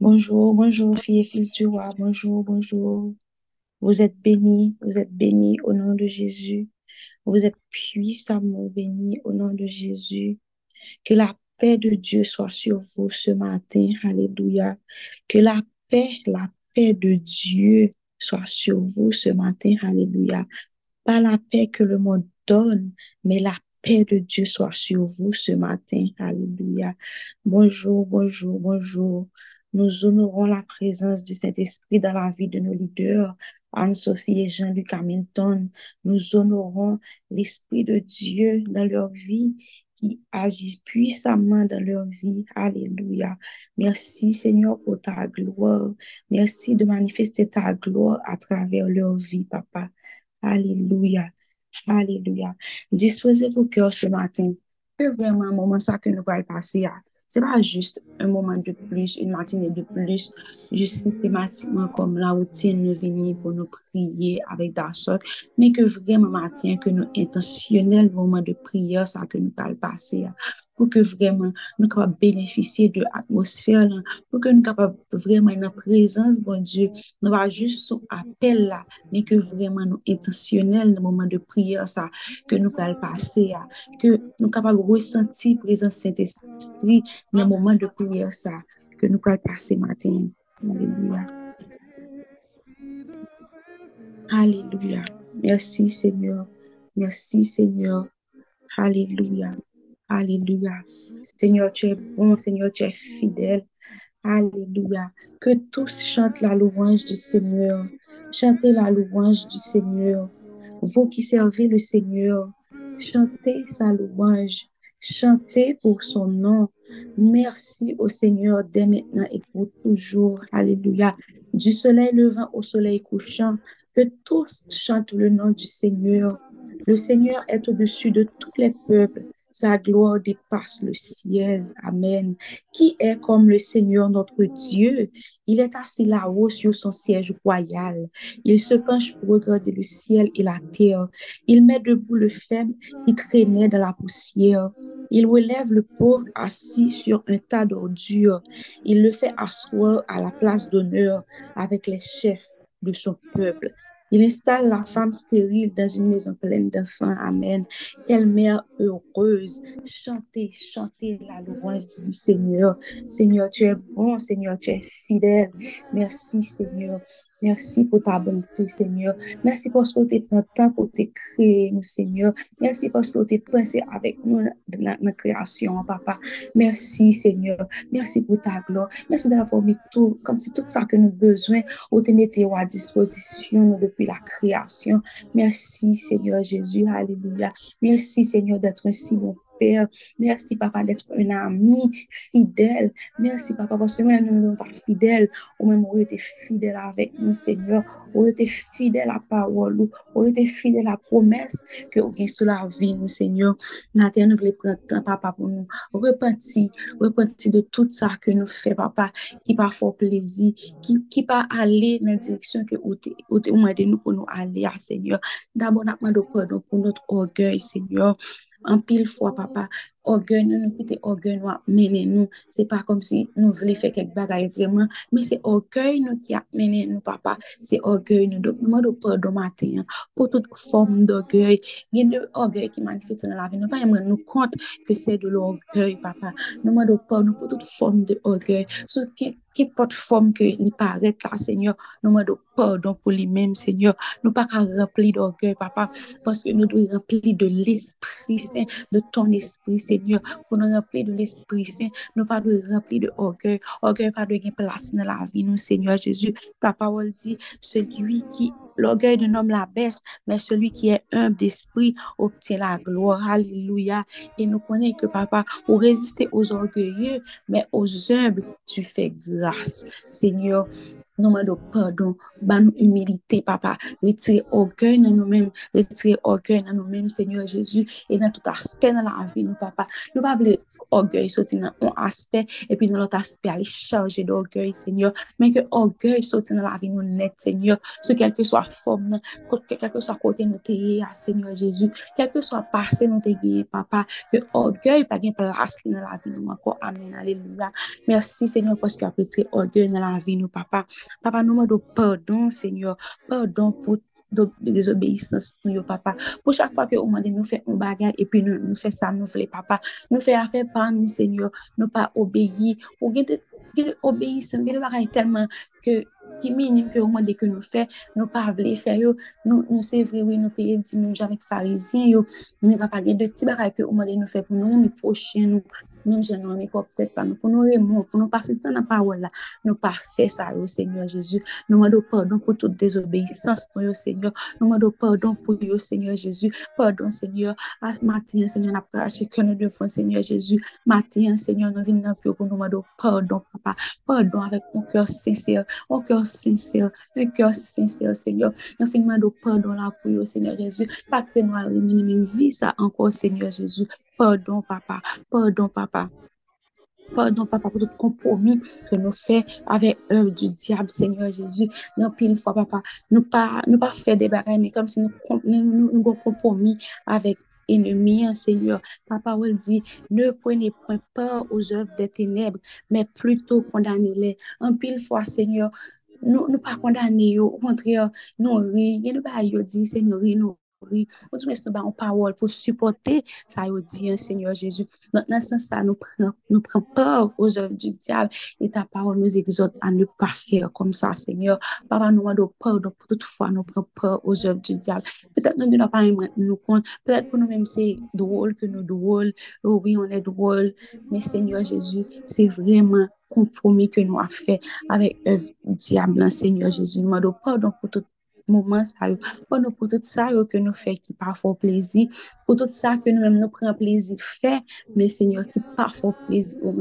Bonjour, bonjour, filles et fils du roi. Bonjour, bonjour. Vous êtes bénis, vous êtes bénis au nom de Jésus. Vous êtes puissamment bénis au nom de Jésus. Que la paix de Dieu soit sur vous ce matin. Alléluia. Que la paix, la paix de Dieu soit sur vous ce matin. Alléluia. Pas la paix que le monde donne, mais la paix de Dieu soit sur vous ce matin. Alléluia. Bonjour, bonjour, bonjour. Nous honorons la présence du Saint-Esprit dans la vie de nos leaders, Anne-Sophie et Jean-Luc Hamilton. Nous honorons l'Esprit de Dieu dans leur vie qui agit puissamment dans leur vie. Alléluia. Merci Seigneur pour ta gloire. Merci de manifester ta gloire à travers leur vie, Papa. Alléluia. Alléluia. Disposez vos cœurs ce matin. C'est vraiment un moment ça que nous allons passer à c'est pas juste un moment de plus, une matinée de plus, juste systématiquement comme la routine nous venir pour nous prier avec Dasok, mais que vraiment matin, que nous intentionnel moment de prière, ça que nous allons passer pour que vraiment nous capables bénéficier de l'atmosphère, pour que nous capables vraiment la présence, bon Dieu, nous pas juste son appel là, mais que vraiment nous intentionnel le moment de prière, ça, que nous allons passer, que nous capables ressentir la présence Saint-Esprit le moment de prière, ça, que nous allons passer matin. Alléluia. Alléluia. Merci Seigneur. Merci Seigneur. Alléluia. Alléluia. Seigneur, tu es bon, Seigneur, tu es fidèle. Alléluia. Que tous chantent la louange du Seigneur. Chantez la louange du Seigneur. Vous qui servez le Seigneur, chantez sa louange. Chantez pour son nom. Merci au Seigneur dès maintenant et pour toujours. Alléluia. Du soleil levant au soleil couchant, que tous chantent le nom du Seigneur. Le Seigneur est au-dessus de tous les peuples. Sa gloire dépasse le ciel. Amen. Qui est comme le Seigneur notre Dieu? Il est assis là-haut sur son siège royal. Il se penche pour regarder le ciel et la terre. Il met debout le faible qui traînait dans la poussière. Il relève le pauvre assis sur un tas d'ordures. Il le fait asseoir à la place d'honneur avec les chefs de son peuple. Il installe la femme stérile dans une maison pleine d'enfants. Amen. Quelle mère heureuse. Chantez, chantez la louange du Seigneur. Seigneur, tu es bon. Seigneur, tu es fidèle. Merci, Seigneur. Merci pour ta bonté, Seigneur. Merci parce que tu prends temps pour te créer, Seigneur. Merci parce que tu pensé avec nous dans la création, Papa. Merci, Seigneur. Merci pour ta gloire. Merci d'avoir mis tout, comme si tout ça que nous avons besoin, ou te mettez à disposition depuis la création. Merci, Seigneur Jésus. Alléluia. Merci, Seigneur, d'être ainsi bon Père. Merci, Papa, d'être un ami fidèle. Merci, Papa, parce que nous ne sommes pas fidèles, ou même on été fidèle avec nous, Seigneur. On été fidèle à la parole, on été fidèle à la promesse que vous avez sur la vie, nous, Seigneur. Maintenant, nous voulons prendre Papa, pour nous repentir, repentir de tout ça que nous faisons, Papa, qui pas fort plaisir, qui, qui pas aller dans la direction que vous avez nous pour nous aller, Seigneur. D'abord, nous demandons pardon pour notre orgueil, Seigneur. En pile fois, papa, orgueil, nous nous quitter orgueil, nous mener nous. C'est pas comme si nous voulions faire quelque bagaille vraiment, mais c'est orgueil nous qui a mené nous, papa. C'est orgueil nous. Nous demandons pardon matin hein, pour toute forme d'orgueil. Il y a de orgueil qui manifeste dans la vie. Nous pas nous compte que c'est de l'orgueil, papa. Nous demandons pardon pour toute forme d'orgueil. Ce qui qu'importe forme que il paraît là, Seigneur, nous demandons pardon pour lui-même, Seigneur. Nous pas qu'à remplir d'orgueil, papa, parce que nous devons remplir de l'esprit de ton esprit, Seigneur, pour nous remplir de l'esprit saint, nous pas de remplir de orgueil, orgueil pas de place dans la vie, nous, Seigneur Jésus. Ta parole dit, celui qui L'orgueil d'un homme la baisse, mais celui qui est humble d'esprit obtient la gloire. Alléluia. Et nous connaissons que papa, pour résister aux orgueilleux, mais aux humbles, tu fais grâce. Seigneur, Nou mando pardon, ban nou humilite, papa. Retire orgueil nan nou menm, retire orgueil nan nou menm, Seigneur Jezu, e nan tout aspe nan la avi nou, papa. Nou pa ble orgueil soti nan on aspe, epi nan lot aspe ale chanje de orgueil, Seigneur. Men ke orgueil soti nan la avi nou net, Seigneur. Se kelke so a form nan, kelke so a kote nou teye, Seigneur Jezu. Kelke so a pase nou teye, papa. Ke orgueil pa gen plas li nan la avi nou, anko. Amen, aleluya. Mersi, Seigneur, poske apetire orgueil nan la avi nou, papa. Papa, nous demandons pardon, Seigneur, pardon pour désobéissance pour papa. Pour chaque fois que on demande nous faire un bagage et puis nous, nous fait ça, nous voulons papa. Nous fait affaire par nous, Seigneur, nous pas obéir. Ou nous bagage tellement que ki minim ke ou mande ke nou fè, nou pa vle fè yo, nou, nou se vre wè nou peye di nou javek farizyen yo, nou pa page de ti baray ke ou mande nou fè pou nou, mi poche nou, mèm jen nou mè ko ptèt pa nou, pou nou remon, pou nou pase tan na pawol la, nou pa fè sa yo, Seigneur Jésus, nou mando pardon pou tout désobéissance nou yo, Seigneur, nou mando pardon pou yo, Seigneur Jésus, pardon, Seigneur, as matin, Seigneur, na prache ke nou devon, Seigneur Jésus, matin, Seigneur, nou vin nan pyo pou nou mando pardon, papa, pardon avèk mon kèr sincère, mon kèr cœur sincère, un cœur sincère, Seigneur. Nous demandons pardon là pour le Seigneur Jésus. Pas que nous allons même vie ça encore, Seigneur Jésus. Pardon, papa. Pardon, papa. Pardon, papa, pour tout compromis que nous faisons avec œuvre du diable, Seigneur Jésus. Nous, une fois, papa, nous pas, nous pas faire des barrières, mais comme si nous, nous, nous, compromis avec ennemi, Seigneur. Ta parole dit, ne prenez point peur aux œuvres des ténèbres, mais plutôt condamnez-les. En pile fois, Seigneur, nous ne pas condamner, au contraire, nous rire, nous pas dit, c'est nous rire, nous oui, nous mettons une parole pour supporter ça, dit, hein, Seigneur Jésus. Dans ce sens, nous prenons nous prend peur aux œuvres du diable et ta parole nous exhorte à ne pas faire comme ça, Seigneur. Papa, nous demandons pardon pour toutefois nous prenons peur aux œuvres du diable. Peut-être nous ne pas nous compte, peut-être pour nous-mêmes c'est drôle que nous drôle, oh oui, on est drôle, mais Seigneur Jésus, c'est vraiment compromis que fait avec œuvre du diable, hein, Seigneur Jésus. Nous demandons pardon pour tout moment ça pour nous pour tout ça que nous fait qui parfois plaisir. Pour tout ça que nous même nous prenons plaisir faire mais Seigneur qui parfois plaisir ou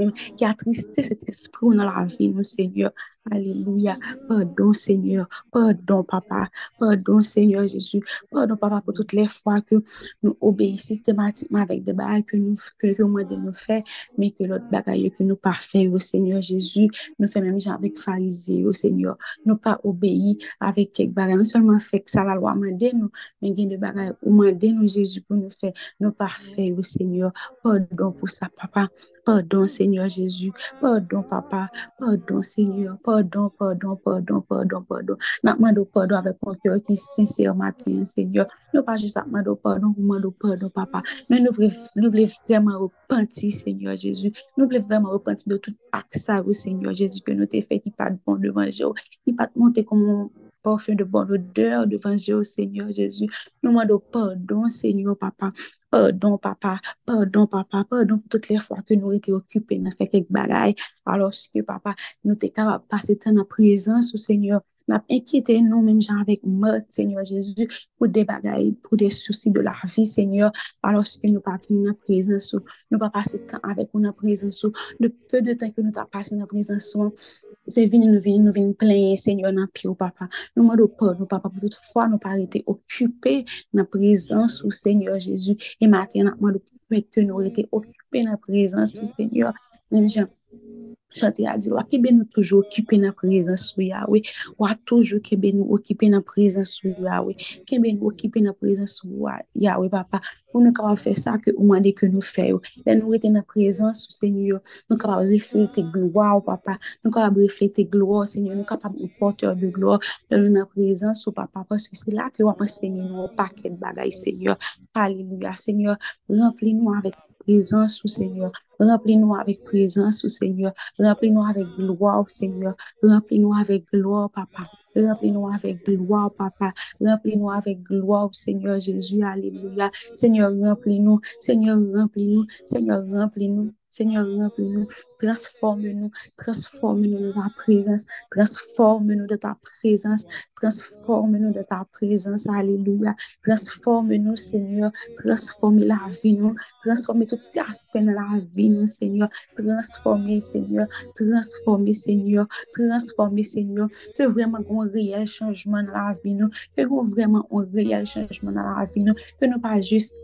attristé cet esprit dans la vie nous Seigneur Alléluia. Pardon, Seigneur. Pardon, Papa. Pardon, Seigneur Jésus. Pardon, Papa, pour toutes les fois que nous obéissons systématiquement avec des bagages que nous, que de mais que l'autre bagaille que nous pas fait, au Seigneur Jésus, nous fait même avec pharisiens, au Seigneur. Nous pas obéi avec quelques bagages. Nous seulement fait que ça, la loi m'a nous, mais il y a des bagages où m'a nous, Jésus, pour nous faire, nous parfaits, au Seigneur. Pardon pour ça, Papa. Pardon, Seigneur Jésus. Pardon, Papa. Pardon, Seigneur. Pardon, pardon, pardon, pardon, pardon. Nous demandons pardon avec mon cœur qui est sincère matin, Seigneur. Nous pas juste demandons pardon, nous demandons pardon, Papa. Mais nous voulons vraiment repentir, Seigneur Jésus. Nous voulons vraiment repentir de tout acte ça, Seigneur Jésus, que nous t'ai fait qui pas de bon devant Dieu, qui pas monter comme parfum de bonne odeur devant Dieu, Seigneur Jésus. Nous demandons pardon, Seigneur, Papa. Pardon, papa. Pardon, papa. Pardon toutes les fois que nous étions occupés, nous fait quelques bagailles. Alors que, papa, nous étions capables de passer temps en présence au Seigneur. Nap enkite nou menm jan avèk mòt, Seigneur Jésus, pou de bagay, pou de souci de la vi, Seigneur, aloske nou pa pli nan prezansou, nou pa pase tan avèk ou nan prezansou, de peu de tan ke nou ta pase nan prezansou, se vini nou vini, nou vini plenye, Seigneur, nan pi ou papa. Nou mò do pò, nou papa, pou tout fwa nou pa rete okupè nan prezansou, Seigneur Jésus, e maten nan mò do pò, pou mèk ke nou rete okupè nan prezansou, Seigneur, menm jan, Chante a di, wakebe nou toujou okipe nan prezansou Yahweh, wak toujou kebe nou okipe nan prezansou Yahweh, kebe nou okipe nan prezansou Yahweh, papa, pou nou kaba fè sa ke ou mande ke nou fè yo, lè nou rete nan prezansou Senyor, nou kaba reflete gloa ou papa, nou kaba reflete gloa ou Senyor, nou kaba importe ou de gloa, lè nou nan prezansou papa, paske se la ke wapan Senyor nou paket bagay Senyor, aleluya Senyor, rempli nou avèk. Présence, au Seigneur. Remplis-nous avec présence, au Seigneur. Remplis-nous avec gloire, Seigneur. Remplis-nous avec gloire, Papa. Remplis-nous avec gloire, Papa. Remplis-nous avec gloire, Seigneur Jésus. Alléluia. Seigneur, remplis-nous. Seigneur, remplis-nous. Seigneur, remplis-nous. Seigneur, remplis-nous, transforme-nous, transforme-nous de ta présence, transforme-nous de ta présence, transforme-nous de ta présence, alléluia, transforme-nous, Seigneur, transforme la vie, nous, transforme tout aspect de la vie, nous, Seigneur, transforme, Seigneur, transforme, Seigneur, transforme, Seigneur, que vraiment un réel changement dans la vie, nous, que vraiment un réel changement dans la vie, nous, que nous pas juste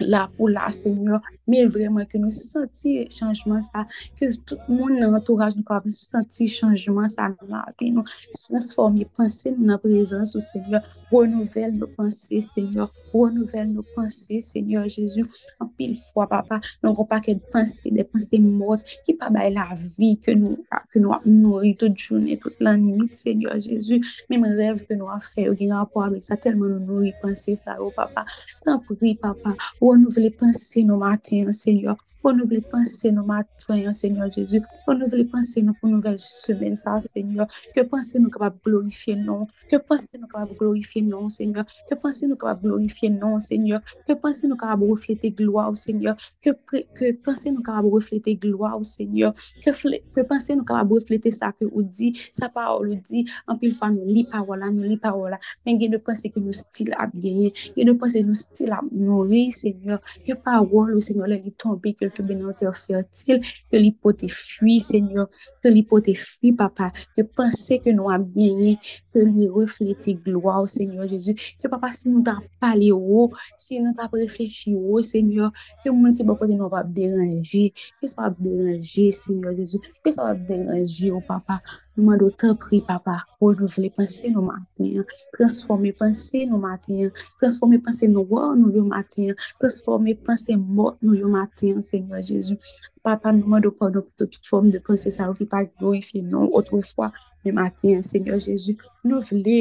la pou la, Seigneur, men vreman ke nou senti chanjman sa, ke tout moun nan entouraj nou ka senti chanjman sa nan la, pe nou transforme panse nou nan prezans ou Seigneur, renouvel nou panse, Seigneur, renouvel nou panse, Seigneur Jezu, an pil fwa, papa, nou kon pa ke panse, de panse mot, ki pa bay la vi ke nou, ke nou ap nouri tout jounen, tout l'animit, Seigneur Jezu, men mè rev ke nou a fe, ou gen rapor avèk sa, telman nou nouri panse sa, ou papa, tan pri, papa, ou renouveler penser nos matins, Seigneur, pou nou vle panse nou matwayan, Seigneur Jezu, pou nou vle panse nou pou nou vel semen sa, Seigneur, ke panse nou kapab glorifiye nou, ke panse nou kapab glorifiye nou, Seigneur, ke panse nou kapab glorifiye nou, Seigneur, ke panse nou kapab reflete gloa ou, Seigneur, ke panse nou kapab reflete gloa ou, Seigneur, ke panse nou kapab reflete sa ke ou di, sa parol ou di, anpil fa nou li parola, nou li parola, men gen de panse ke nou stil ap genye, gen de panse nou stil ap nori, Seigneur, ke parol ou, Seigneur, le li tombe, ke ke benote ofertil, ke li pote fwi, Senyor, ke li pote fwi, Papa, ke pense ke nou ap genye, ke li reflete gloa ou Senyor Jezu, ke Papa si nou ta pale ou, si nou ta reflechi ou, Senyor, ke moun ki bokote nou ap deranji, ke sa ap deranji, Senyor Jezu, ke sa ap deranji ou, Papa, Nouman do te pri papa, renouvle panse nou maten, transforme panse nou maten, transforme panse nou wou nou yo maten, transforme panse mot nou yo maten, Seigneur Jezu. Papa, nouman do pon nou pou tout form de panse sa ou ki pa glorifi nou, otre fwa, nou maten, Seigneur Jezu. Nou vle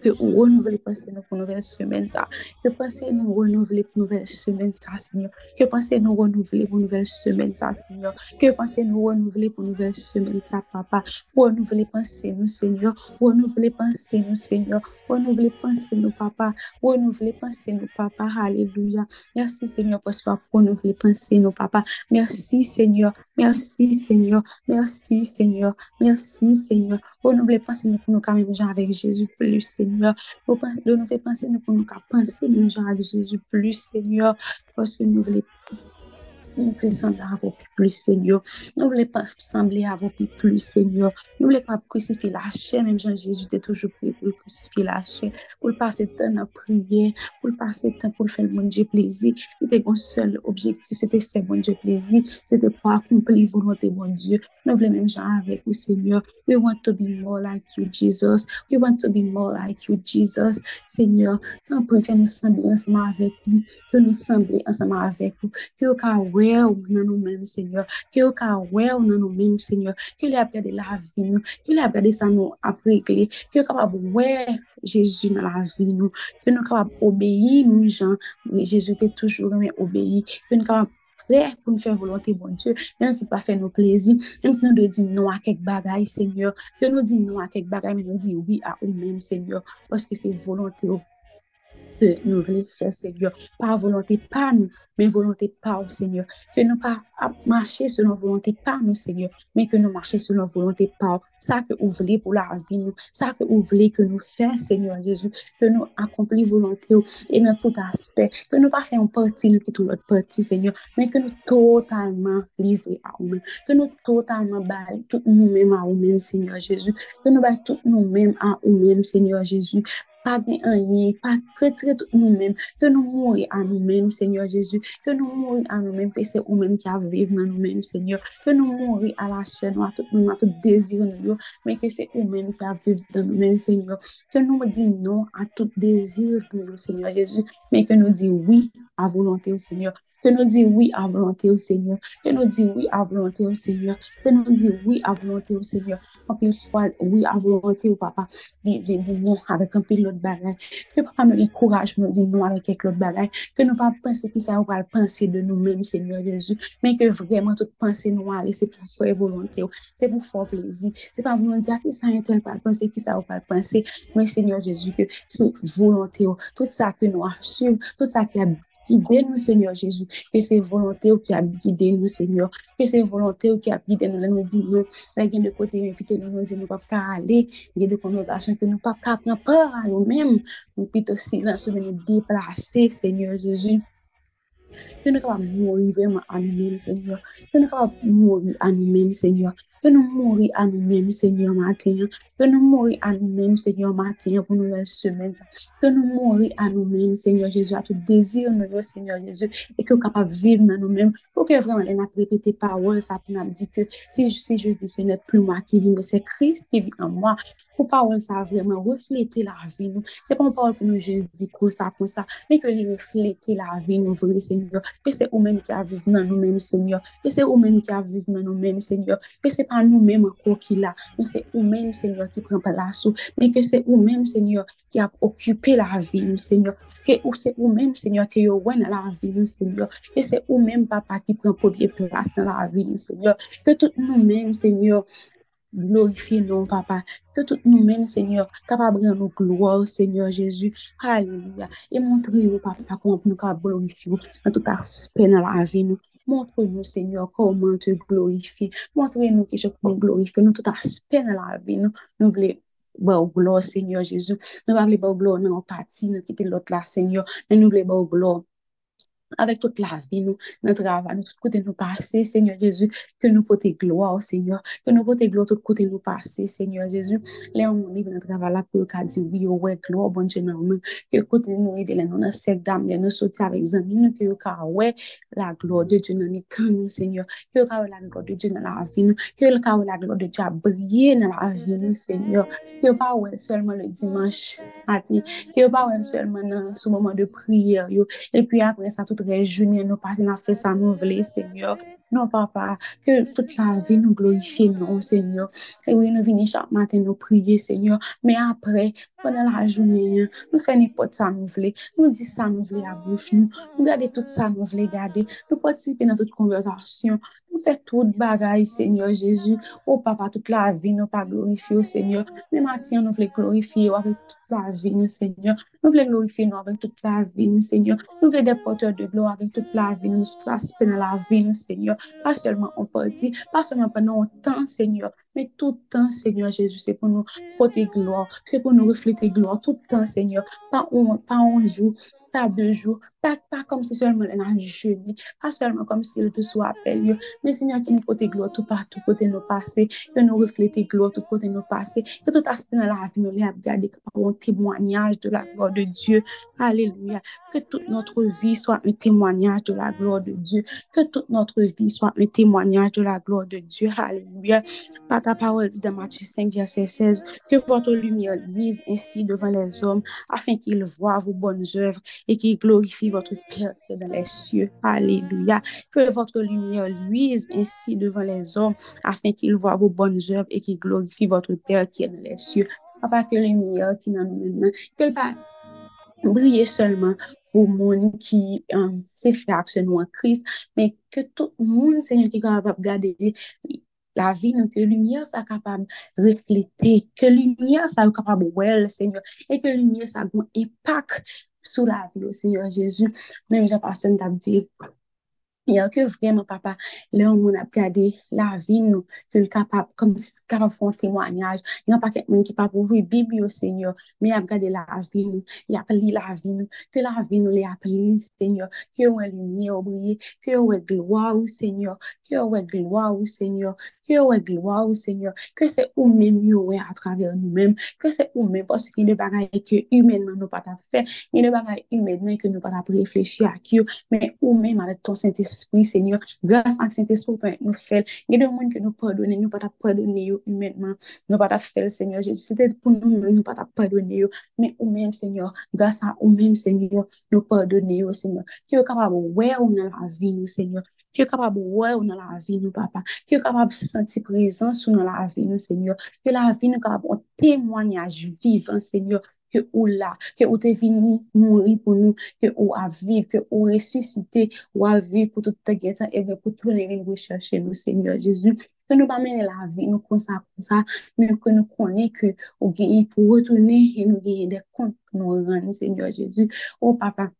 que vous renouvelez penser nous pour nouvelle semaine ça. Que pensez nous renouveler pour nouvelle semaine ça Seigneur. Que pensez nous renouveler pour nouvelle semaine ça Seigneur. Que pensez nous renouveler pour nouvelle semaine ça papa. Renouveler penser nous Seigneur. Renouveler penser nous Seigneur. Renouveler penser nous papa. Renouveler penser nous papa. Alléluia. Merci Seigneur pour ce renouveler penser nous papa. Merci Seigneur. Merci Seigneur. Merci Seigneur. Merci Seigneur. Renouveler penser nous pour nous quand avec Jésus plus Seigneur. De faire penser, nous pouvons penser, nous, avec Jésus plus, Seigneur, parce que nous voulons nous voulons sembler à vous plus, Seigneur. Nous voulons pas sembler à vous plus, Seigneur. Nous voulons pas crucifier la chair, même Jean-Jésus était toujours prêt pour crucifier la chair, pour passer temps à prier, pour passer temps pour faire mon Dieu plaisir. Il était un seul objectif, c'était faire mon Dieu plaisir, c'était pour accomplir volonté, mon Dieu. Nous voulons même genre avec vous, Seigneur. We want to be more like you, Jesus. We want to be more like you, Jesus. Seigneur, tant pour faire nous sembler ensemble avec nous, que nous sembler ensemble avec vous, que wè ou nan nou mèm, Seigneur. Ki yo ka wè ou nan nou mèm, Seigneur. Ki yo li ap gade la vi nou. Ki yo li ap gade sa nou ap regle. Ki yo kapab wè Jésus nan la vi nou. Ki yo nou kapab obeyi nou jan. Jésus te toujou remè obeyi. Ki yo nou kapab prêt pour nous faire volonté, bon Dieu, même si pas faire nos plaisirs, même si nous devons dire non à quelque bagaille, Seigneur, que nous disons non à quelque bagaille, mais nous disons oui à nous-mêmes, Seigneur, parce que c'est volonté au nous voulons faire, Seigneur. Pas volonté, pas nous, mais volonté au Seigneur. Que nous pas marcher selon volonté pas nous, Seigneur, mais que nous marchions selon volonté pas. Ça que vous voulez pour la vie, nous. Ça que vous voulez que nous fassions, Seigneur Jésus. Que nous accomplissions volonté et dans tout aspect. Que nous pas fassions partie, nous, qui tout l'autre partie, Seigneur, mais que nous totalement livrés à nous Que nous totalement baillons tout nous-mêmes à nous-mêmes, Seigneur Jésus. Que nous baillons tout nous-mêmes à nous-mêmes, Seigneur Jésus pa gen anye, pa pretre tout nou men, ke nou mouri an nou men, Seigneur Jezu, ke nou mouri an nou men, pe se ou men ki aviv nan nou men, Seigneur, ke nou mouri a la chen, ou a tout nou, a tout dezir nou yo, men ke se ou men ki aviv nan nou men, Seigneur, ke nou di nou a tout dezir nou yo, Seigneur Jezu, men ke nou di oui a volonté ou, Seigneur, Que nous dit oui à volonté au Seigneur. Que nous dit oui à volonté au Seigneur. Que nous dit oui à volonté au Seigneur. En pile fois, oui à volonté au papa. Il dit non avec un pile l'autre bagaille. Que papa nous encourage, nous dit non avec quelques l'autre bagaille. Que nous pas penser que ça va penser de nous-mêmes, Seigneur Jésus. Mais que vraiment toute pensée nous aller, c'est pour faire volonté. C'est pour faire plaisir. C'est pas pour dire que ça un tel pas penser, que ça va penser. Mais Seigneur Jésus, que c'est volonté. Tout ça que nous suivre, tout ça qui a Guide nous, Seigneur Jésus. Que c'est volonté ou qui a guidé nous, Seigneur. Que c'est volonté ou qui a guidé nous. Là, nous dit non. Là, il y a de côté invité nous. Nous dit nous pas qu'à aller. Il y a de conversation que nous pas qu'à prendre peur à nous-mêmes. Nous plutôt silence, nous déplacer, Seigneur Jésus. Que nous sommes capables de mourir vraiment à nous-mêmes, Seigneur. Que nous sommes capables de mourir à nous-mêmes, Seigneur. Que nous mourir à nous-mêmes, Seigneur, matin. Que nous mourir à nous-mêmes, Seigneur, matin, pour nouvelle semaine. Que nous mourir à nous-mêmes, Seigneur Jésus, à tout désir, Seigneur Jésus, et que nous capables de vivre dans nous-mêmes. Pour que vraiment, on a répété parole, ça pour nous dire que si, si je vis, ce n'est plus moi qui vis, mais c'est Christ qui vit en moi. Pour parole, ça vraiment reflété la vie, nous. C'est pas parole pour nous juste dire que ça, comme ça, mais que les refléter la vie, nous, vrai, Seigneur. Que c'est vous-même qui a vécu dans nous-mêmes, Seigneur. Que c'est vous-même qui a vécu dans nous-mêmes, Seigneur. Que c'est an nou menm kon ki la, men se ou menm senyor ki pren pa la sou, men ke se ou menm senyor ki ap okupe la vi nou senyor, ke ou se ou menm senyor ki yo wè nan la vi nou senyor, ke se ou menm papa ki pren pobye plas nan la vi nou senyor, ke tout nou menm senyor glorifiye nou papa, ke tout nou menm senyor kapabren nou gloor senyor Jezu, haleluya, e montre yo papa kon pou nou ka glorifiye nou, an tout aspe nan la vi nou, Montre nou, Seigneur, koman te glorifi. Montre nou ki jok pou glorifi. Nou tout aspen la vi. Nou, nou vle ba ou glor, Seigneur, Jezou. Nou vle ba ou glor nan non, pati, nou kite lot la, Seigneur. Nou vle ba ou glor. Avec toute la vie, nous, notre travail, nous, tout côté nous passer, Seigneur Jésus, que nous portons gloire, Seigneur, que nous portons gloire tout côté nous passer, Seigneur Jésus. Là, on dans notre travail là pour dire oui, ouais, gloire, bon Dieu, non, que côté nous arrive, là, nous, cette dame, nous sortir avec les amis, que nous, ouais, la gloire de Dieu temps, nous, Seigneur, que nous, la gloire de Dieu dans la vie, nous, que nous, la gloire de Dieu a brillé dans la vie, nous, Seigneur, que nous, pas ouais, seulement le dimanche matin, que nous, pas ouais, seulement ce moment de prière, et puis après ça, tout rejounen nou pati nan fe sa nou vle, semyor. Non, papa, que toute la vie nous glorifie, non, Seigneur. Que oui, nous venons chaque matin nous prier, Seigneur. Mais après, pendant la journée, nous faisons n'importe ça nous voulons. Nous disons ça nous voulons à bouche, nous. Nous gardons tout ça nous voulons garder. Nous participons dans toute conversation. Nous faisons tout bagaille, Seigneur Jésus. Oh, papa, toute la vie nous pas glorifier, oh, Seigneur. Mais matin, nous voulons glorifier oh, avec toute la vie, nous, Seigneur. Nous voulons glorifier nous avec toute la vie, nous, Seigneur. Nous voulons des porteurs de gloire avec toute la vie, nous, tout l'aspect dans la vie, nous, Seigneur. Pas seulement en partie, pas seulement pendant un temps, Seigneur, mais tout le temps, Seigneur Jésus, c'est pour nous porter gloire, c'est pour nous refléter gloire tout le temps, Seigneur. Pas pas un jour, pas deux jours, pas, comme si seulement elle a jeûné, pas seulement comme si elle te soit appelé, mais Seigneur qui nous porte gloire tout partout, côté nos passés, que nous refléter gloire tout côté nos passés, que tout aspect dans la vie nous les regarder comme un témoignage de la gloire de Dieu. Alléluia. Que toute notre vie soit un témoignage de la gloire de Dieu. Que toute notre vie soit un témoignage de la gloire de Dieu. Alléluia. Par ta parole dit dans Matthieu 5, verset 16, que votre lumière luise ainsi devant les hommes, afin qu'ils voient vos bonnes œuvres et qui glorifie votre Père qui est dans les cieux. Alléluia. Que votre lumière luise ainsi devant les hommes afin qu'ils voient vos bonnes œuvres et qui glorifie votre Père qui est dans les cieux. Pas que lumière qui nous maintenant, que pas briller seulement pour le monde qui s'est fait nous en Christ, mais que tout le monde, Seigneur, qui est capable de garder la vie, que lumière soit capable de refléter, que lumière soit capable de voir, Seigneur, et que lumière soit un impact sou la vi oh yo, Senyor Jezu, menm jan pason tap di, il y a que vraiment, papa, là, on a regardé la vie, nous, que le capable, comme si capable de faire un témoignage. Il n'y a pas quelqu'un qui peut ouvrir la Bible au Seigneur, mais il a regardé la vie, nous, il a appelé la vie, nous, que la appelé, Seigneur, que on est lumière briller, que on est gloire au Seigneur, que on est gloire au Seigneur, que on est gloire au Seigneur, que c'est ou même nous, à travers nous-mêmes, que c'est ou même parce qu'il y a des bagailles que humainement nous pas faire, il y a des bagailles humainement que nous pas réfléchir à qui, mais ou même avec espri, senyor, grase ak sent espri pou nou fel, gen de moun ke nou pardonne, nou pata pardonne yo humènman, nou pata fel, senyor, jesu, se te pou nou nou pata pardonne yo, men ou men, senyor, grase a ou men, senyor, nou pardonne yo, senyor, ki yo kapab wè ou nan la vi nou, senyor, ki yo kapab wè ou nan la vi nou, papa, ki yo kapab senti prezans ou nan la vi nou, senyor, ki la vi nou kapab ou témoignaj vivan, senyor, que ou là, que ou t'es venu mourir pour nous, que ou à vivre, que ou ressuscité, ou à vivre pour toute ta guette et pour tout les rechercher nous, Seigneur Jésus. Que nous pas la vie, nous comme ça, mais que nous connaissons que ou pour retourner et nous gagner des comptes que nous rendons, Seigneur Jésus. Oh, papa,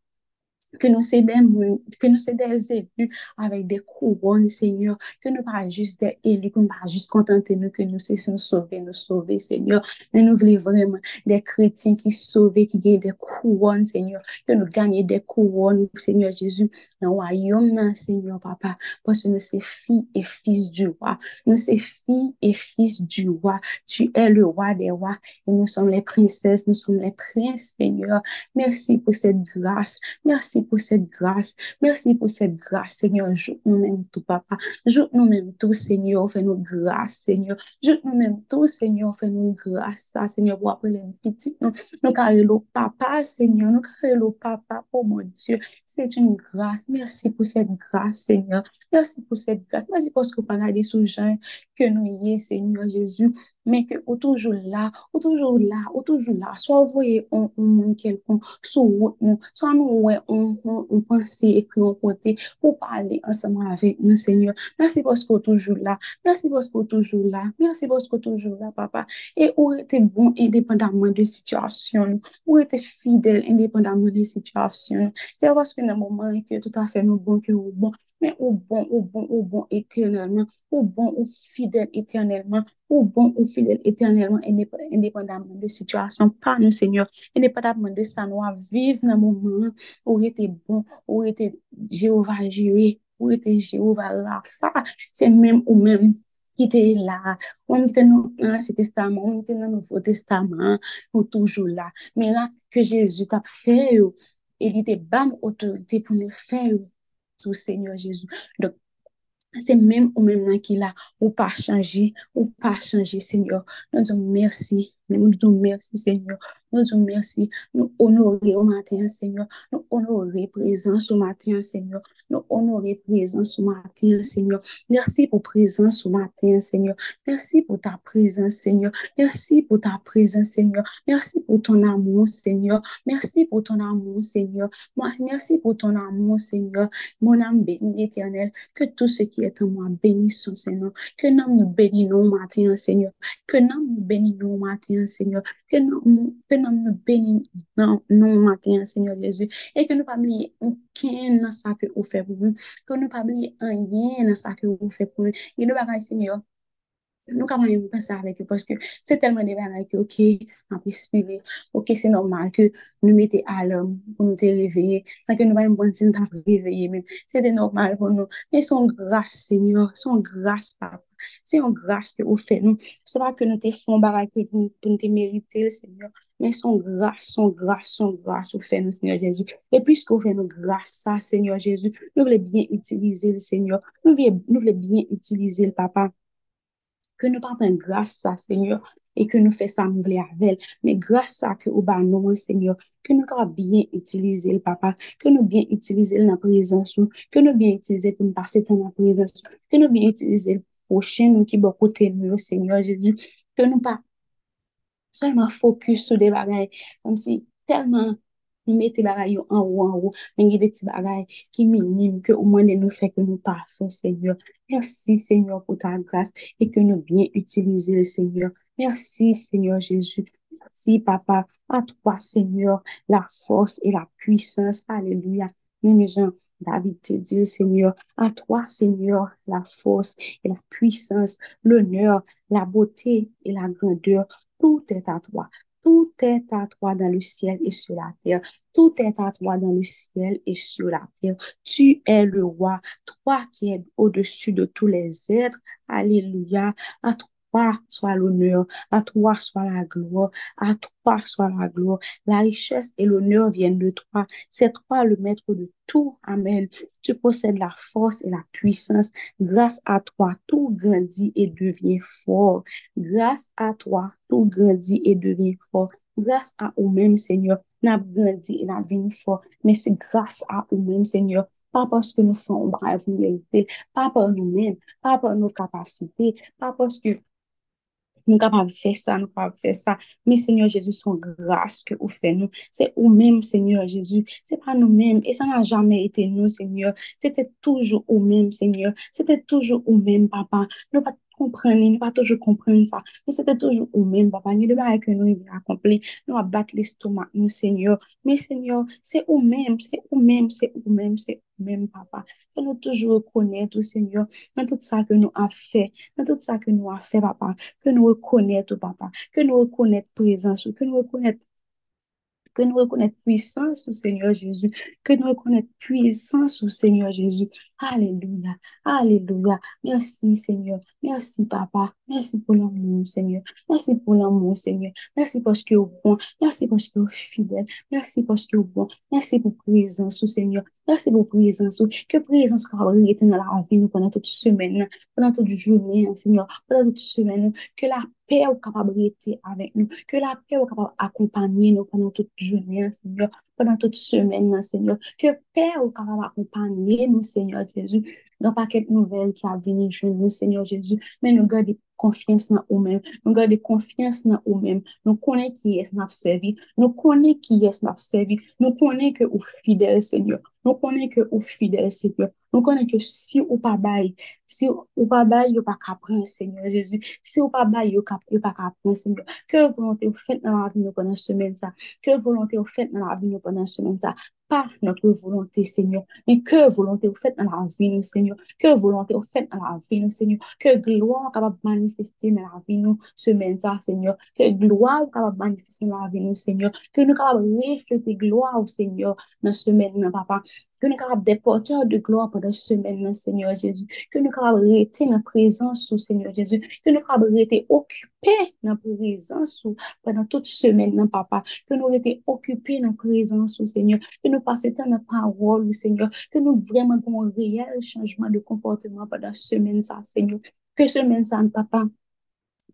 que nous sommes des, que nous sommes des élus avec des couronnes, Seigneur, que nous pas juste des élus, que nous pas juste contenter nous, que nous nous sauver, nous sauver, Seigneur, mais nous voulons vraiment des chrétiens qui sauvent, qui gagnent des couronnes, Seigneur, que nous gagnons des couronnes, Seigneur Jésus, dans le royaume, Seigneur, Papa, parce que nous sommes filles et fils du roi, nous sommes filles et fils du roi, tu es le roi des rois, et nous sommes les princesses, nous sommes les princes, Seigneur, merci pour cette grâce, merci pour cette grâce. Merci pour cette grâce, Seigneur. Je nous-mêmes tout, papa. Je nous-mêmes tout, Seigneur. Fais-nous grâce, Seigneur. Je nous-mêmes tout, Seigneur. Fais-nous grâce, Seigneur, pour appeler les petits. Nous, nous le papa, Seigneur. Nous le papa, oh mon Dieu. C'est une grâce. Merci pour cette grâce, Seigneur. Merci pour cette grâce. Merci parce que parlez sous gens que nous y est, Seigneur Jésus, mais que vous toujours là, vous toujours là, vous toujours là. Soit vous voyez un monde quelconque, soit soit nous, ouais, on pense et qu'on côté pour parler ensemble avec nous, Seigneur. Merci parce que toujours là. Merci parce que toujours là. Merci parce que toujours là, papa. Et où était bon indépendamment de situation? Où était fidèle indépendamment de situation? C'est parce que dans le moment que tout à fait nous bon que nous bon men ou bon, ou bon, ou bon eternelman, ou bon, ou fidel eternelman, ou bon, ou fidel eternelman, independabman de situasyon, pa nou senyor, independabman de sa nou a viv nan mouman, ou ete bon, ou ete Jehova jiri, ou ete Jehova rafa, se menm ou menm, ki te la, ou mte nou ansi testaman, ou mte nou nouvo testaman, ou toujou la. Men la, ke Jezu tap fe yo, e li te bam otorite pou nou fe yo, Seigneur Jésus. Donc, c'est même ou même là, ou pas changer, ou pas changer, Seigneur. Nous disons merci, nous disons merci, Seigneur. Nous disons merci, nous honorer au matin, Seigneur. Nous honorer présence au matin, Seigneur. Nous honorer présence au matin, Seigneur. Merci pour présence au matin, Seigneur. Merci pour ta présence, Seigneur. Merci pour ta présence, Seigneur. Merci pour ton amour, Seigneur. Merci pour ton amour, Seigneur. Merci pour ton amour, Seigneur. Mon âme bénit l'éternel. Que tout ce qui est en moi bénisse Seigneur. Que nous nous bénisse au matin, Seigneur. Que nous nous bénisse au matin, matin, Seigneur. Que nous, que nous nous bénissions nous matin, Seigneur Jésus. Et que nous pas oublier aucun dans ça que vous faites pour nous. Que nous pas oublier rien dans ça que vous faites pour nous. Et nous bagaille, Seigneur. Nou kaman yon mwen sa avek yo, paske se telman de bagay ki, ok, an pi spive, ok, se normal ke nou mette alam pou nou te reveye, sa ke nou bayan bon sin ta reveye men, se de normal pou nou, men son grase, senyor, son grase, papa, c'est une grâce que vous faites. Nous c'est pas que nous te pour nous pour nous te mériter Seigneur mais son grâce son grâce son grâce vous faites nous Seigneur Jésus. Et puisque vous faites nous grâce ça Seigneur Jésus nous voulons bien utiliser le Seigneur. Voulons, nous voulons bien utiliser le papa. Que nous pas grâce ça, Seigneur, et que nous faisons ça nous avec mais grâce à que bas nous, Seigneur, que nous avons bien utilisé le papa, que nous bien utilisé la présence, que nous bien utilisé pour nous passer dans la présence, que nous bien utilisé le prochain nous qui beaucoup nous, Seigneur Jésus, que nous pas seulement focus sur des bagages, comme si tellement nous mettons bagay en haut, en haut, mais il y a des petits bagages qui minimes que au moins nous fait que nous passons, Seigneur. Merci, Seigneur, pour ta grâce et que nous bien utiliser le Seigneur. Merci, Seigneur Jésus. Merci, Papa. À toi, Seigneur, la force et la puissance. Alléluia. Même Jean, David te dit, Seigneur, à toi, Seigneur, la force et la puissance, l'honneur, la beauté et la grandeur. Tout est à toi. Tout est à toi dans le ciel et sur la terre. Tout est à toi dans le ciel et sur la terre. Tu es le roi, toi qui es au-dessus de tous les êtres. Alléluia. À soit l'honneur, à toi soit la gloire, à toi soit la gloire. La richesse et l'honneur viennent de toi. C'est toi le maître de tout. Amen. Tu possèdes la force et la puissance. Grâce à toi, tout grandit et devient fort. Grâce à toi, tout grandit et devient fort. Grâce à nous-mêmes, Seigneur, n'a grandi et n'a devenu fort. Mais c'est grâce à nous-mêmes, Seigneur. Pas parce que nous sommes braves, pas par nous-mêmes, pas par nos capacités, pas parce que nous capables de faire ça, nous capables de faire ça. Mais Seigneur Jésus, son grâce que vous faites nous, c'est vous-même, Seigneur Jésus. C'est pas nous-mêmes. Et ça n'a jamais été nous, Seigneur. C'était toujours vous-même, Seigneur. C'était toujours vous-même, Papa. Nous pas komprenni, nou pa toujou komprenni sa. Men se te toujou ou men, papa, nye deba ek nou yon akompli, nou a bat l'estomak nou, Seigneur. Men, Seigneur, se ou men, se ou men, se ou men, se ou men, papa. Se nou toujou rekonnet ou, Seigneur, men tout sa ke nou a fe, men tout sa ke nou a fe, papa, ke nou rekonnet ou, papa, ke nou rekonnet prezans ou, ke nou rekonnet que nous reconnaissons puissance au Seigneur Jésus, que nous reconnaissons puissance au Seigneur Jésus. Alléluia, Alléluia. Merci Seigneur, merci Papa, merci pour l'amour Seigneur, merci pour l'amour Seigneur, merci parce que vous bon, merci parce que vous fidèle, merci parce que vous bon, merci pour présence au Seigneur, merci pour présence, que présence soit été dans la vie nous pendant toute semaine, pendant toute journée, Seigneur, pendant toute semaine, que la paix ou capable avec nous, que la paix ou capable accompagner nous pendant toute journée, Seigneur, pendant toute semaine, Seigneur, que paix ou capable accompagner nous, Seigneur Jésus, dans paquet nouvelle qui a venu nous, Seigneur Jésus, mais konfians nan ou men, nou gade konfians nan ou men, nou konen ki yes nap servi, nou konen ki yes nap servi, nou konen ke ou fidel senyor, nou konen ke ou fidel senyor, nous connaissons que si ou pas bail, si ou pas bail, vous pas capable, Seigneur Jésus, si ou pas bail, vous pas capable, Seigneur, que volonté vous faites dans la vie nous pendant semaine ça, que volonté vous faites dans la nous pendant semaine ça, pas notre volonté, Seigneur, mais que volonté vous faites dans la vie, Seigneur, que volonté vous faites dans la vie, Seigneur, que gloire capable manifester dans la vie, nous, semaine Seigneur, que gloire capable manifester dans la vie, nous, Seigneur, que nous capable refléter gloire au Seigneur dans semaine, papa, Que nous capables des porteurs de gloire pendant cette semaine, Seigneur Jésus. Que nous capables rester dans la présence, Seigneur Jésus. Que nous capables rester occupés dans la présence pendant toute semaine, non, Papa. Que nous rester occupés dans la présence, Seigneur. Que nous passions dans la parole, Seigneur. Que nous vraiment avons un réel changement de comportement pendant cette semaine, ça, Seigneur. Que semaine, ça, Papa.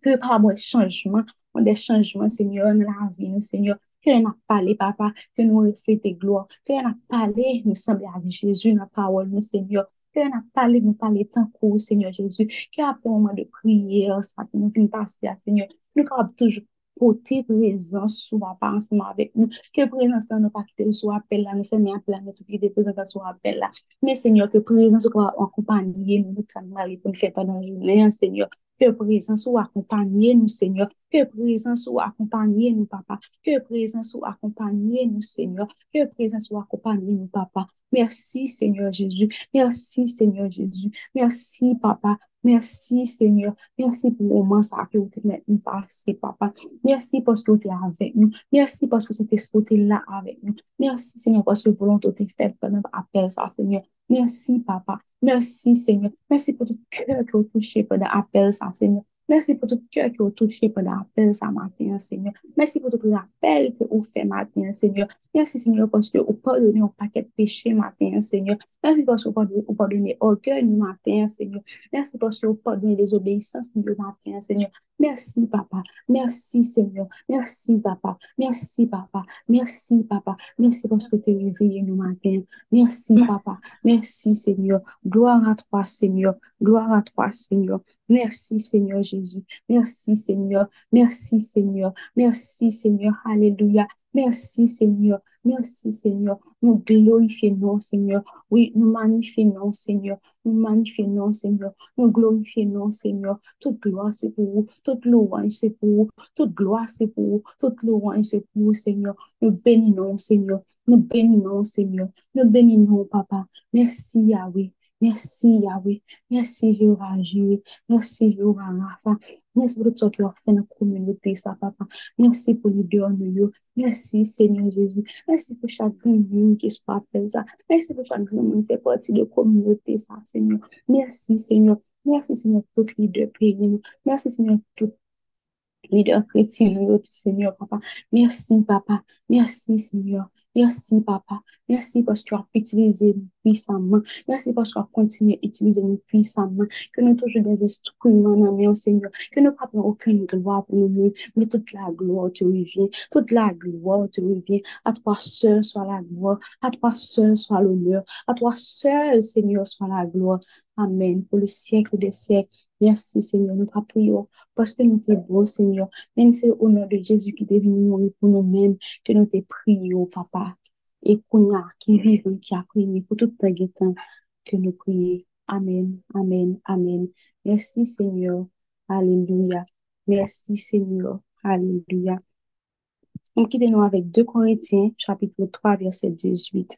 Que nous capables changement, des changements, Seigneur, dans la vie, Seigneur. Que nous parlé, papa, que nous reflétons gloire, que nous parlé, nous semblons avec Jésus, la parole, nous, Seigneur, que nous parlé, nous parler tant court, Seigneur Jésus, qu'après un moment de prière, ça, nous finissons passer, Seigneur, nous sommes toujours présence sous papa ensemble avec nous. Que présence dans nos parties soit appel là, nous faisons appel là, nous tout des présence soit appel là. Mais Seigneur, que présence soit accompagner nous, nous pour nous faire pendant la journée, Seigneur. Que présence soit accompagner nous, Seigneur. Que présence soit accompagner nous, papa. Que présence soit accompagner nous, Seigneur. Que présence soit accompagner nous, papa. Merci, Seigneur Jésus. Merci, Seigneur Jésus. Merci, papa. Merci, Seigneur. Merci pour le moment ça que vous êtes nous passé, papa. Merci parce que vous êtes avec nous. Merci parce que c'était ce là avec nous. Merci, Seigneur, parce que volonté est faite pendant l'appel, ça, Seigneur. Merci, papa. Merci, Seigneur. Merci pour tout cœur que vous touchez pendant l'appel, ça, Seigneur. Merci pour tout cœur qui vous touché pendant l'appel ça matin, Seigneur. Merci pour tout l'appel que vous faites matin, Seigneur. Merci, Seigneur, parce que vous pardonnez un paquet de péchés matin, Seigneur. Merci parce que vous pardonnez orgueil matin, Seigneur. Merci parce que vous pardonnez les obéissances du matin, Seigneur. Merci, papa. Merci, Seigneur. Merci, papa. Merci, papa. Merci, papa. Merci parce que tu es réveillé nous matin. Merci, papa. Merci, Seigneur. Gloire à toi, Seigneur. Gloire à toi, Seigneur. Merci, Seigneur Jésus. Merci, Seigneur. Merci, Seigneur. Merci, Seigneur. Alléluia. Merci, Seigneur. Merci, Seigneur. Nous glorifions, Seigneur. Oui, nous magnifions, Seigneur. Nous magnifions, Seigneur. Nous glorifions, Seigneur. Toute gloire, c'est pour vous. Toute louange, c'est pour vous. Toute gloire, c'est pour vous. Toute louange, c'est pour vous, Seigneur. Nous bénissons, Seigneur. Nous bénissons, Seigneur. Nous bénissons, Papa. Merci, Yahweh. Merci Yahweh, merci Jéhovah Jireh, merci Jéhovah Rapha, merci pour tout ce que tu as fait dans la communauté, ça papa, merci pour les deux nous, merci Seigneur Jésus, merci pour chaque monde qui se fait ça, merci pour chaque monde qui fait partie de la communauté, ça Seigneur, merci Seigneur, merci Seigneur pour toutes les deux pays, merci Seigneur pour tout leader chrétien, Seigneur, papa. Merci, papa. Merci, Seigneur. Merci, papa. Merci parce que tu as utilisé nous puissamment. Merci parce que tu as continué à utiliser nous puissamment. Que nous toujours des instruments dans main, Seigneur. Que nous n'avons aucune gloire pour nous, mais toute la gloire te revient. Toute la gloire te revient. À toi seul soit la gloire. À toi seul soit l'honneur. À toi seul, Seigneur, soit la gloire. Amen. Pour le siècle des siècles. Merci, Seigneur. Nous prions parce que nous sommes beaux, Seigneur. Même c'est au nom de Jésus qui est venu mourir pour nous-mêmes que nous te prions, Papa. Et qu'on a qui vit, qui a prié pour tout le temps que nous prions. Amen, Amen, Amen. Merci, Seigneur. Alléluia. Merci Seigneur. Alléluia. On quitte nous avec 2 Corinthiens, chapitre 3, verset 18.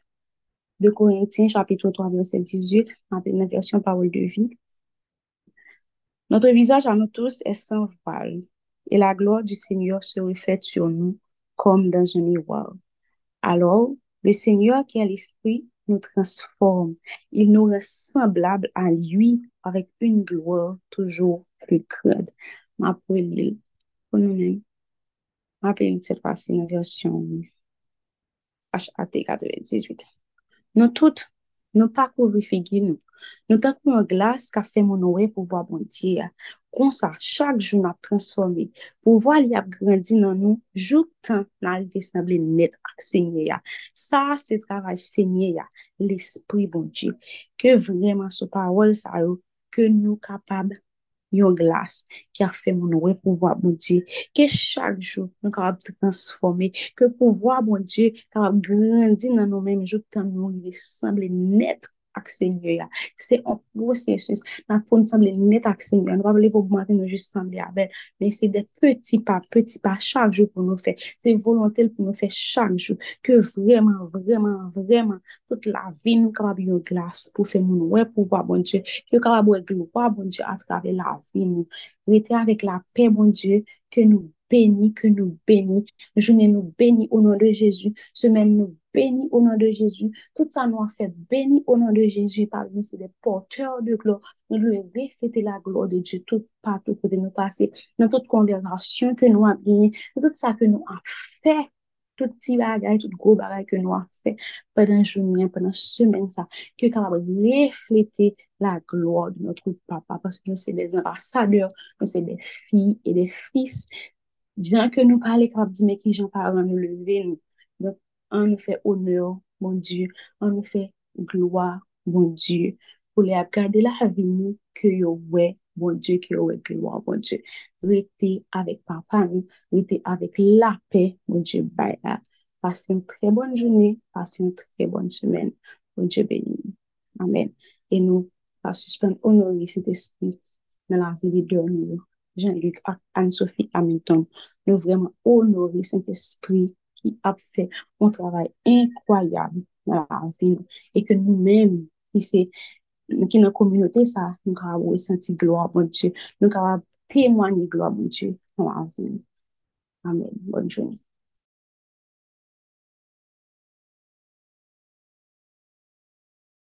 2 Corinthiens, chapitre 3, verset 18, avec la version parole de vie. Notre visage à nous tous est sans voile, et la gloire du Seigneur se reflète sur nous comme dans un miroir. Alors, le Seigneur qui est l'Esprit nous transforme. Il nous rend semblables à lui avec une gloire toujours plus grande. Ma pour nous-mêmes. Ma cette fois-ci la version HAT 98. Nous toutes, nous parcourons nous. Nou tak pou an glas ka fe moun ouwe pou vwa bondye ya. Kon sa, chak joun ap transforme. Pou vwa li ap grandi nan nou, jouk tan nan alve sanble net ak senye ya. Sa, se travaj senye ya, l'esprit bondye. Ke vreman sou parol sa yo, ke nou kapab yon glas ki a fe moun ouwe pou vwa bondye. Ke chak joun nou kapab transforme. Ke pou vwa bondye, kapab grandi nan nou menm jouk tan nou alve sanble net ak senye ya. Se an prosesus, nan pou nou sanble net ak Seigneur, nou pa vle pou augmente nou jist sanble abel, men se de peti pa, peti pa, chak jou pou nou fe, se volontel pou nou fe chak jou, ke vreman, vreman, vreman, tout la vi nou kapab yon glas, pou fe moun wè pou wap bon Diyo, yo kapab wè glou wap bon Diyo atrave la vi nou, rete avèk la pe bon Diyo, ke nou Béni, que nous bénis. jounen nous bénis au nom de Jésus. Semaine nous bénis au nom de Jésus. Tout ça nous a fait béni au nom de Jésus. Parmi c'est des porteurs de gloire. Nous devons refléter la gloire de Dieu tout partout que nous passer. Dans toute conversation que nous avons gagné, dans tout ça que nous avons fait tout petit bagage, tout gros bagage que nous avons fait pendant journée, pendant semaine, ça, que capable refléter la gloire de notre papa, parce que nous sommes des ambassadeurs, nous sommes des filles et des fils Diyan ke nou pale kap di me ki jan paran nou leve nou. An nou fe onor, bon Diyo. An nou fe gloa, bon Diyo. Pou le ap gade la yo we, bon Diyo, ke yo we gloa, bon Diyo. Rete avek papa nou, rete avek la pe, bon Diyo, bay la. Pase yon tre bon jouni, pase yon tre bon semen, bon Diyo beni. Amen. E nou, pa suspende onori set espri nan la vi li de nou yo. Jean-Luc, Anne-Sophie Hamilton, nous vraiment honorer Saint-Esprit ki ap fè an travay inkwayab nan la anvi nou. E ke nou men, ki se, ki nan kominote sa, nou ka wè senti gloa bon Diyo, nou ka wè temwani gloa bon Diyo nan la anvi nou. Amen. Bonne journée.